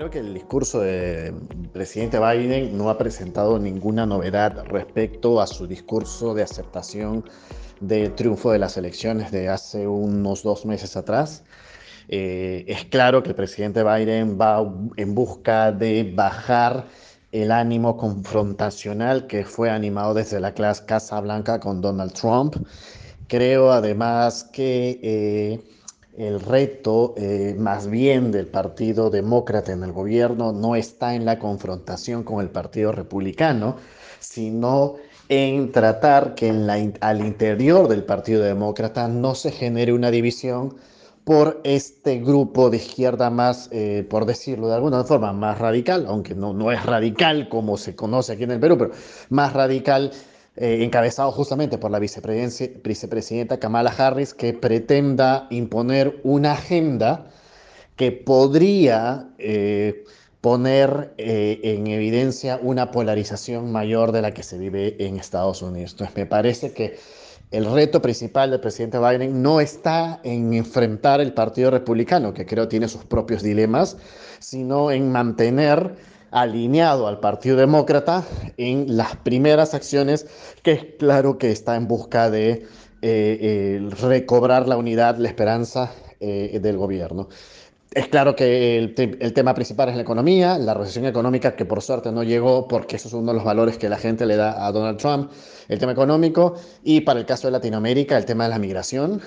Creo que el discurso del presidente Biden no ha presentado ninguna novedad respecto a su discurso de aceptación del triunfo de las elecciones de hace unos dos meses atrás. Eh, es claro que el presidente Biden va en busca de bajar el ánimo confrontacional que fue animado desde la Casa Blanca con Donald Trump. Creo además que eh, el reto eh, más bien del Partido Demócrata en el gobierno no está en la confrontación con el Partido Republicano, sino en tratar que al interior del Partido Demócrata no se genere una división por este grupo de izquierda más, eh, por decirlo de alguna forma, más radical, aunque no, no es radical como se conoce aquí en el Perú, pero más radical, eh, encabezado justamente por la vicepresidenta Kamala Harris, que pretenda imponer una agenda que podría eh, poner en evidencia una polarización mayor de la que se vive en Estados Unidos. Entonces, me parece que el reto principal del presidente Biden no está en enfrentar el Partido Republicano, que creo tiene sus propios dilemas, sino en mantener alineado al Partido Demócrata en las primeras acciones, que es claro que está en busca de eh, recobrar la unidad, la esperanza eh, del gobierno. Es claro que el, tema principal es la economía, la recesión económica que por suerte no llegó porque eso es uno de los valores que la gente le da a Donald Trump, el tema económico y para el caso de Latinoamérica el tema de la migración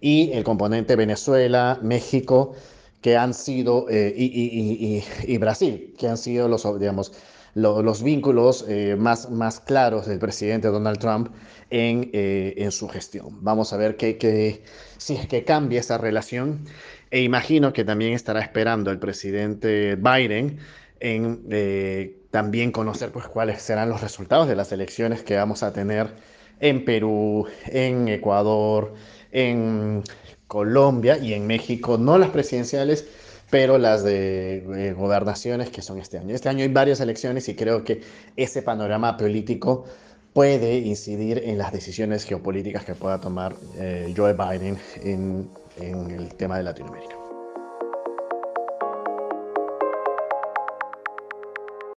y el componente Venezuela, México, que han sido, eh, y, Brasil, que han sido los, digamos, los vínculos eh, más, más claros del presidente Donald Trump en, eh, en su gestión. Vamos a ver que, si es que cambia esa relación e imagino que también estará esperando el presidente Biden en eh, también conocer pues, cuáles serán los resultados de las elecciones que vamos a tener en Perú, en Ecuador, en Colombia y en México, no las presidenciales, pero las de eh, gobernaciones que son este año. Este año hay varias elecciones y creo que ese panorama político puede incidir en las decisiones geopolíticas que pueda tomar eh, Joe Biden en, en el tema de Latinoamérica.